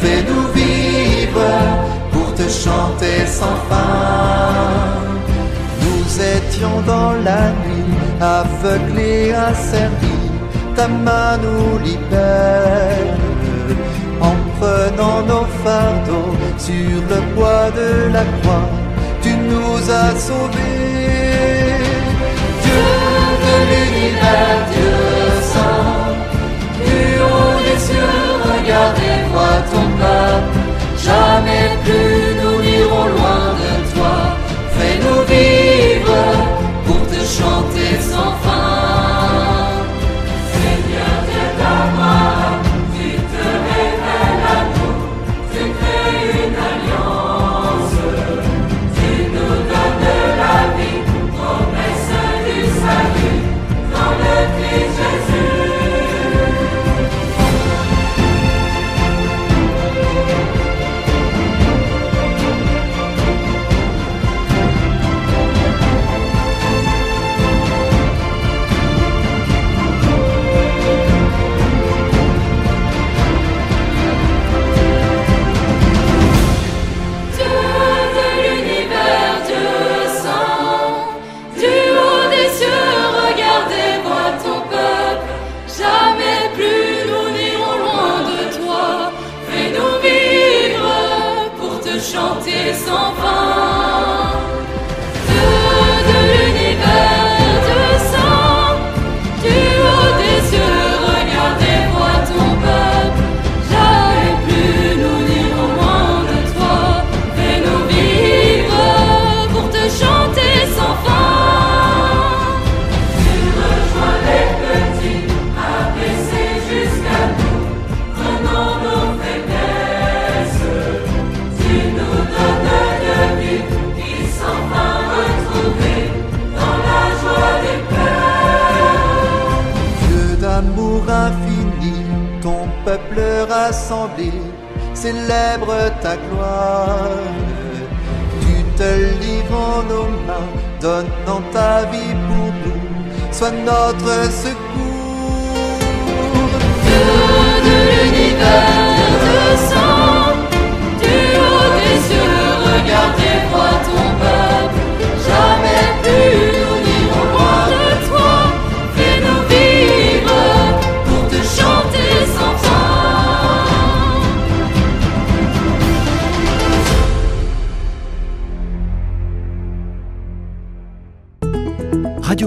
Fais-nous vivre pour te chanter sans fin. Nous étions dans la nuit, aveuglés, asservis. Ta main nous libère en prenant nos fardeaux sur le poids de la croix. Nous as sauvés. Dieu de l'univers, Dieu saint, du haut des cieux, regardez, vois ton peuple. Jamais plus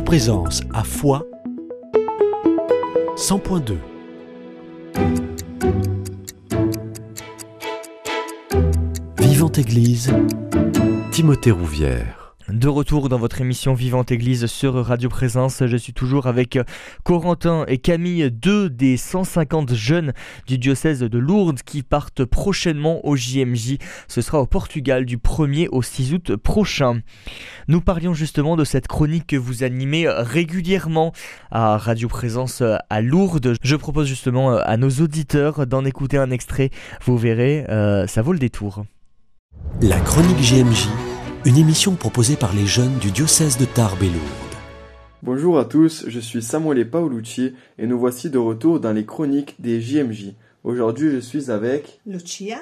Présence à Foix 100.2 Vivante Église, Timothée Rouvière. De retour dans votre émission Vivante Église sur Radio Présence, je suis toujours avec Corentin et Camille, deux des 150 jeunes du diocèse de Lourdes qui partent prochainement au JMJ. Ce sera au Portugal du 1er au 6 août prochain. Nous parlions justement de cette chronique que vous animez régulièrement à Radio Présence à Lourdes. Je propose justement à nos auditeurs d'en écouter un extrait. Vous verrez, euh, ça vaut le détour. La chronique JMJ, une émission proposée par les jeunes du diocèse de Tarbes et Lourdes. Bonjour à tous, je suis Samuele Paolucci et nous voici de retour dans les chroniques des JMJ. Aujourd'hui, je suis avec. Lucia.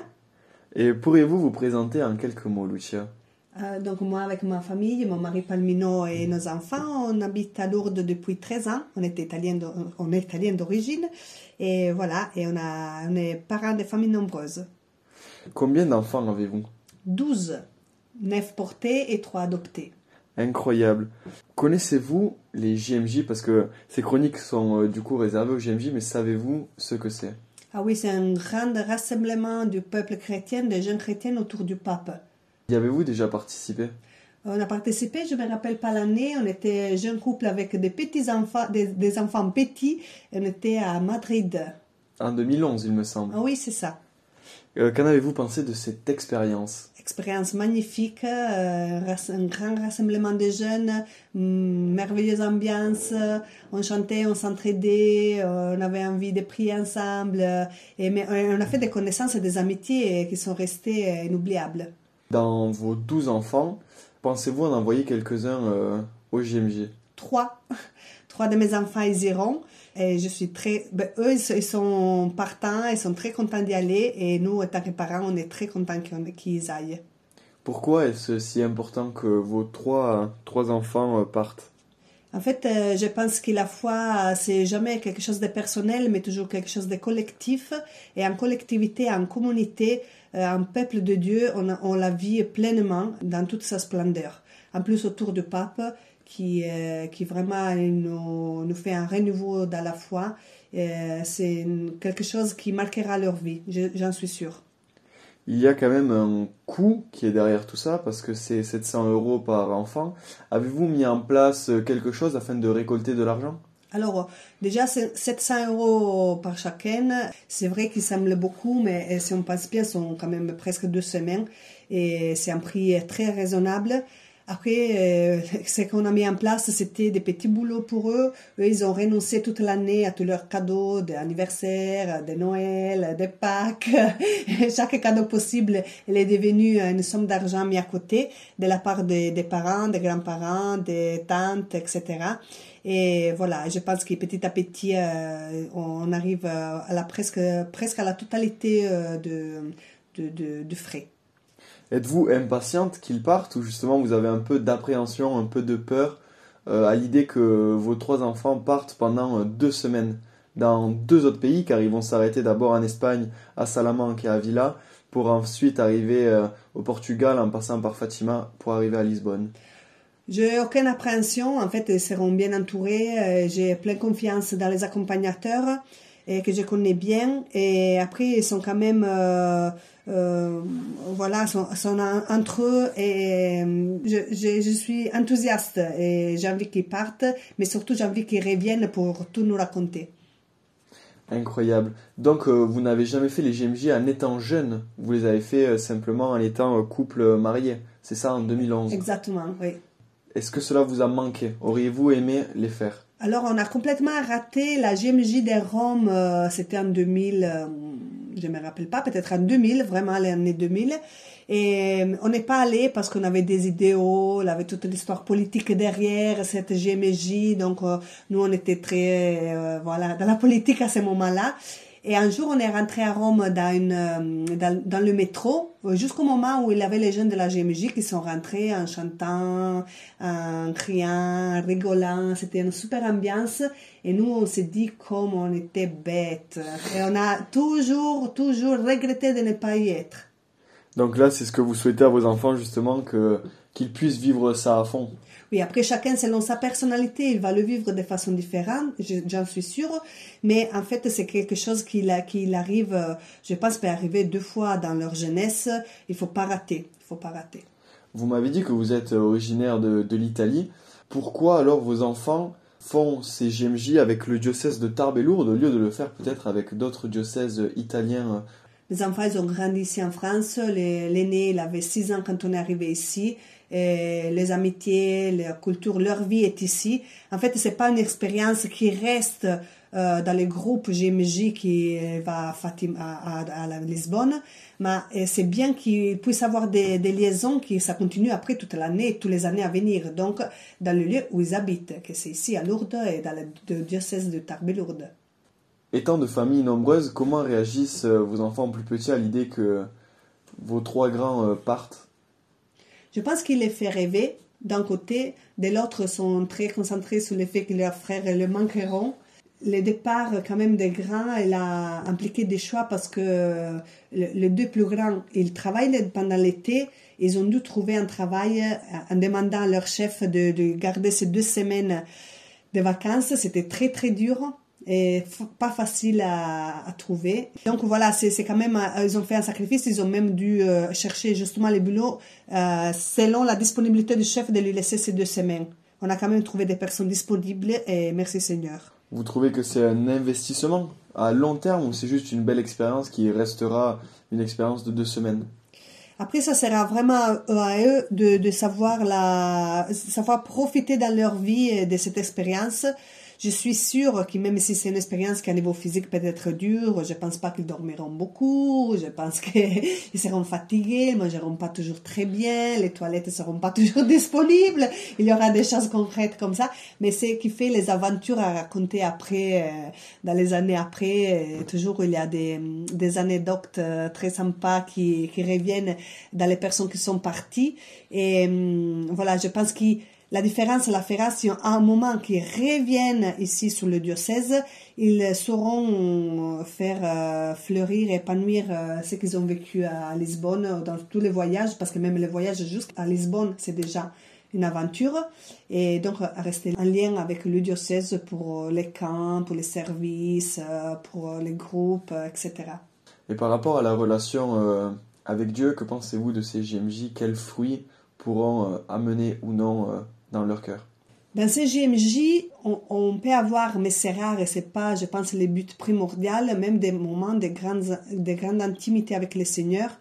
Et pourriez-vous vous présenter en quelques mots, Lucia? Euh, donc moi avec ma famille, mon mari Palmino et nos enfants, on habite à Lourdes depuis 13 ans. On est italien, on est italien d'origine et voilà, et on a, on est parents de familles nombreuses. Combien d'enfants avez-vous? 12, 9 portés et 3 adoptés. Incroyable. Connaissez-vous les JMJ Parce que ces chroniques sont euh, du coup réservées aux JMJ, mais savez-vous ce que c'est? Ah oui, c'est un grand rassemblement du peuple chrétien, des jeunes chrétiens autour du pape. Y avez-vous déjà participé? On a participé, je me rappelle pas l'année, on était jeune couple avec des petits enfants, des, des enfants petits, et on était à Madrid. En 2011, il me semble. Ah oui, c'est ça. Euh, Qu'en avez-vous pensé de cette expérience? Expérience magnifique, euh, un grand rassemblement de jeunes, hum, merveilleuse ambiance, on chantait, on s'entraidait, on avait envie de prier ensemble, et mais, on a fait des connaissances et des amitiés qui sont restées inoubliables. Dans vos 12 enfants, Pensez-vous en envoyer quelques-uns euh, au JMJ Trois. Trois de mes enfants, ils iront. Et je suis très. ben, eux, ils sont- partants, ils sont très contents d'y aller. Et nous, en tant que parents, on est très contents qu'ils aillent. Pourquoi est-ce si important que vos trois, trois enfants euh, partent? En fait, euh, je pense que la foi, euh, c'est jamais quelque chose de personnel, mais toujours quelque chose de collectif. Et en collectivité, en communauté, un peuple de Dieu, on la vit pleinement dans toute sa splendeur. En plus, autour du pape, qui, euh, qui vraiment nous, nous fait un renouveau dans la foi, euh, c'est quelque chose qui marquera leur vie, je- j'en suis sûre. Il y a quand même un coût qui est derrière tout ça parce que c'est 700 euros par enfant. Avez-vous mis en place quelque chose afin de récolter de l'argent? Alors, déjà, c'est 700 euros par chacun. C'est vrai qu'ils semblent beaucoup, mais euh, si on pense bien, ce sont quand même presque deux semaines. Et c'est un prix très raisonnable. Après, euh, ce qu'on a mis en place, c'était des petits boulots pour eux. Eux, ils ont renoncé toute l'année à tous leurs cadeaux d'anniversaire, de Noël, de Pâques. Chaque cadeau possible, il est devenu une somme d'argent mis à côté de la part des, parents, des grands-parents, des tantes, etc. Et voilà, je pense que petit à petit, euh, on arrive euh, à la presque, presque à la totalité euh, de, de, de, de frais. Êtes-vous impatiente qu'ils partent ou justement vous avez un peu d'appréhension, un peu de peur euh, à l'idée que vos trois enfants partent pendant euh, deux semaines dans deux autres pays car ils vont s'arrêter d'abord en Espagne, à Salamanque et à Villa pour ensuite arriver euh, au Portugal en passant par Fatima pour arriver à Lisbonne? J'ai aucune appréhension. En fait, ils seront bien entourés. J'ai pleine confiance dans les accompagnateurs que je connais bien. Et après, ils sont quand même, euh, voilà, sont, sont en- entre eux. Et euh, je, je, je suis enthousiaste et j'ai envie qu'ils partent, mais surtout j'ai envie qu'ils reviennent pour tout nous raconter. Incroyable. Donc euh, vous n'avez jamais fait les GMJ en étant jeune, vous les avez fait euh, simplement en étant couple marié. C'est ça en 2011. Exactement, oui. Est-ce que cela vous a manqué? Auriez-vous aimé les faire? Alors, on a complètement raté la GMJ de Rome, euh, c'était en 2000, euh, je me rappelle pas, peut-être en 2000, vraiment l'année 2000. Et euh, on n'est pas allé parce qu'on avait des idéaux, y avait toute l'histoire politique derrière cette GMJ, donc euh, nous on était très, euh, voilà, dans la politique à ce moment-là. Et un jour, on est rentré à Rome dans, une, euh, dans, dans le métro, jusqu'au moment où il y avait les jeunes de la GMJ qui sont rentrés en chantant, en criant, en rigolant. C'était une super ambiance. Et nous, on s'est dit comme on était bêtes. Et on a toujours, toujours regretté de ne pas y être. Donc là, c'est ce que vous souhaitez à vos enfants justement qu'ils puissent vivre ça à fond. Oui, après, chacun, selon sa personnalité, il va le vivre de façon différente, je- j'en suis sûre. Mais en fait, c'est quelque chose qui, qui arrive, euh, je pense, peut arriver deux fois dans leur jeunesse. Il faut pas rater. Il faut pas rater. Vous m'avez dit que vous êtes originaire de, de l'Italie. Pourquoi alors vos enfants font ces GMJ avec le diocèse de Tarbes et Lourdes au lieu de le faire peut-être avec d'autres diocèses italiens? Les enfants, ils ont grandi ici en France. L'aîné, il avait 6 ans quand on est arrivé ici. Et les amitiés, la culture, leur vie est ici. En fait, c'est pas une expérience qui reste euh, dans les groupes GMJ qui euh, va à, Fatima, à, Lisbonne, mais euh, c'est bien qu'ils puissent avoir des, liaisons qui ça continue après toute l'année, toutes les années à venir. Donc, dans le lieu où ils habitent, que c'est ici à Lourdes et dans le, le diocèse de Tarbes et Lourdes. Étant de familles nombreuses, comment réagissent euh, vos enfants plus petits à l'idée que vos trois grands euh, partent? Je pense qu'il les fait rêver d'un côté, de l'autre sont très concentrés sur le fait que leurs frères le manqueront. Le départ quand même des grands, il a impliqué des choix parce que le- les deux plus grands, ils travaillent pendant l'été, ils ont dû trouver un travail euh, en demandant à leur chef de, de garder ces deux semaines de vacances. C'était très très dur et pas facile à, à trouver. Donc voilà, c'est quand même, ils ont fait un sacrifice, ils ont même dû euh, chercher justement les boulots euh, selon la disponibilité du chef de lui laisser ces deux semaines. On a quand même trouvé des personnes disponibles et merci Seigneur. Vous trouvez que c'est un investissement à long terme ou c'est juste une belle expérience qui restera une expérience de deux semaines? Après, ça sera vraiment euh, à eux de, de savoir la, savoir profiter dans leur vie de cette expérience. Je suis sûre que même si c'est une expérience qui à niveau physique peut être dure, je pense pas qu'ils dormiront beaucoup, je pense qu'ils seront fatigués, ils mangeront pas toujours très bien, les toilettes seront pas toujours disponibles, il y aura des choses concrètes comme ça, mais c'est qui fait les aventures à raconter après, euh, dans les années après, euh, toujours il y a des, des anecdotes euh, très sympas qui, qui reviennent dans les personnes qui sont parties, et hum, voilà, je pense que la différence la si à un moment qu'ils reviennent ici sur le diocèse, ils sauront faire euh, fleurir, épanouir euh, ce qu'ils ont vécu à Lisbonne dans tous les voyages, parce que même les voyages jusqu'à Lisbonne, c'est déjà une aventure. Et donc, rester en lien avec le diocèse pour les camps, pour les services, euh, pour les groupes, etc. Et par rapport à la relation avec Dieu, que pensez-vous de ces JMJ Quels fruits pourront amener ou non dans leur cœur. Dans ces GMJ, on, peut avoir, mais c'est rare et c'est pas, je pense, le but primordial, même des moments de grande, de grande intimité avec le Seigneur.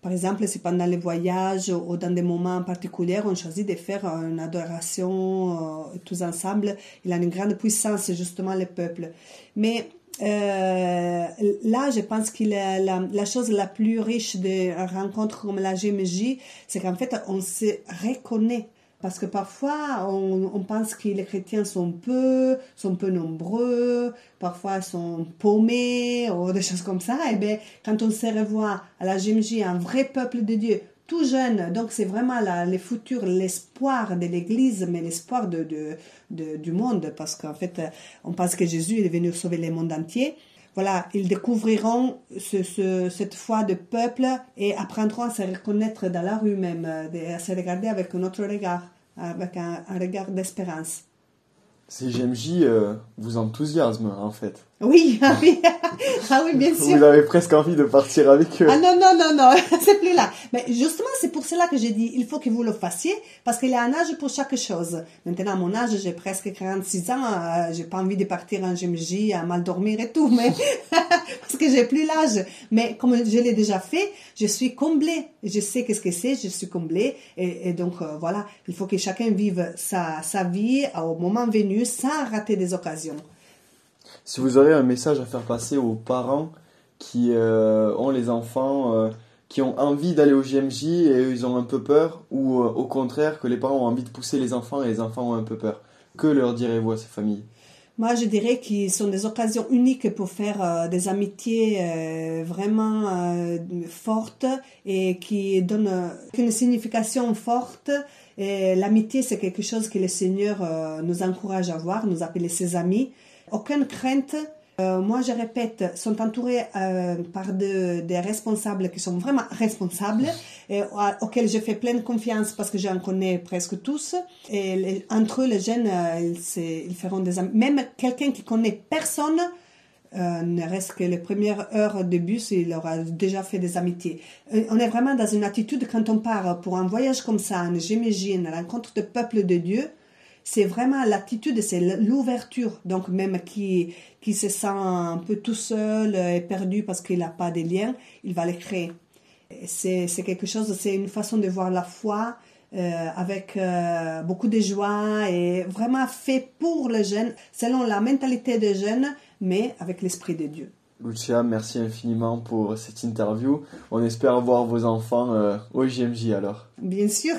Par exemple, c'est pendant les voyages ou dans des moments particuliers, on choisit de faire une adoration euh, tous ensemble. Il a une grande puissance, justement, le peuple. Mais euh, là, je pense que la, la, chose la plus riche de rencontres comme la GMJ, c'est qu'en fait, on se reconnaît parce que parfois, on, pense que les chrétiens sont peu, sont peu nombreux, parfois sont paumés, ou des choses comme ça. Et bien, quand on se revoit à la GMJ, un vrai peuple de Dieu, tout jeune, donc c'est vraiment la, les futurs, l'espoir de l'Église, mais l'espoir de, de, de, du monde, parce qu'en fait, on pense que Jésus est venu sauver le monde entier voilà, ils découvriront ce, ce, cette foi de peuple et apprendront à se reconnaître dans la rue même, à se regarder avec un autre regard, avec un, un regard d'espérance. Ces GMJ euh, vous enthousiasment en fait. Oui, ah oui, ah oui, bien sûr. Vous avez presque envie de partir avec eux. Ah non, non, non, non, c'est plus là. Mais justement, c'est pour cela que j'ai dit, il faut que vous le fassiez, parce qu'il y a un âge pour chaque chose. Maintenant, à mon âge, j'ai presque 46 ans, euh, j'ai pas envie de partir en GMJ, à mal dormir et tout, mais parce que j'ai plus l'âge. Mais comme je l'ai déjà fait, je suis comblée. Je sais qu'est-ce que c'est, je suis comblée. Et, et donc, euh, voilà, il faut que chacun vive sa, sa vie au moment venu sans rater des occasions. Si vous aurez un message à faire passer aux parents qui euh, ont les enfants, euh, qui ont envie d'aller au JMJ et ils ont un peu peur, ou euh, au contraire que les parents ont envie de pousser les enfants et les enfants ont un peu peur, que leur direz-vous à ces familles? Moi, je dirais qu'ils sont des occasions uniques pour faire des amitiés vraiment fortes et qui donnent une signification forte. Et l'amitié, c'est quelque chose que le Seigneur nous encourage à voir, nous appeler ses amis aucune crainte. Euh, moi, je répète, sont entourés euh, par des responsables qui sont vraiment responsables et auxquels je fais pleine confiance parce que j'en connais presque tous. Et entre eux, les jeunes, euh, ils, feront des amis. Même quelqu'un qui connaît personne, ne reste que les premières heures de bus, il aura déjà fait des amitiés. on est vraiment dans une attitude quand on part pour un voyage comme ça, j'imagine, à la rencontre de peuple de Dieu c'est vraiment l'attitude, c'est l'ouverture. Donc même qui, qui se sent un peu tout seul et perdu parce qu'il n'a pas de liens, il va les créer. C'est quelque chose, c'est une façon de voir la foi euh, avec euh, beaucoup de joie et vraiment fait pour les jeunes, selon la mentalité des jeunes, mais avec l'esprit de Dieu. Lucia, merci infiniment pour cette interview. On espère voir vos enfants euh, au JMJ alors. Bien sûr.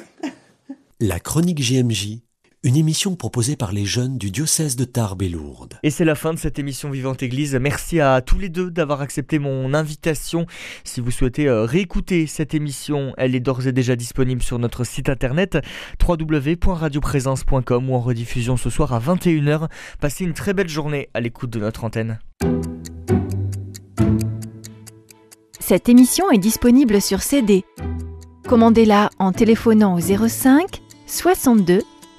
la chronique JMJ une émission proposée par les jeunes du diocèse de Tarbes et Lourdes. Et c'est la fin de cette émission Vivante Église. Merci à tous les deux d'avoir accepté mon invitation. Si vous souhaitez euh, réécouter cette émission, elle est d'ores et déjà disponible sur notre site internet www.radioprésence.com ou en rediffusion ce soir à 21h. Passez une très belle journée à l'écoute de notre antenne. Cette émission est disponible sur CD. Commandez-la en téléphonant au 05 62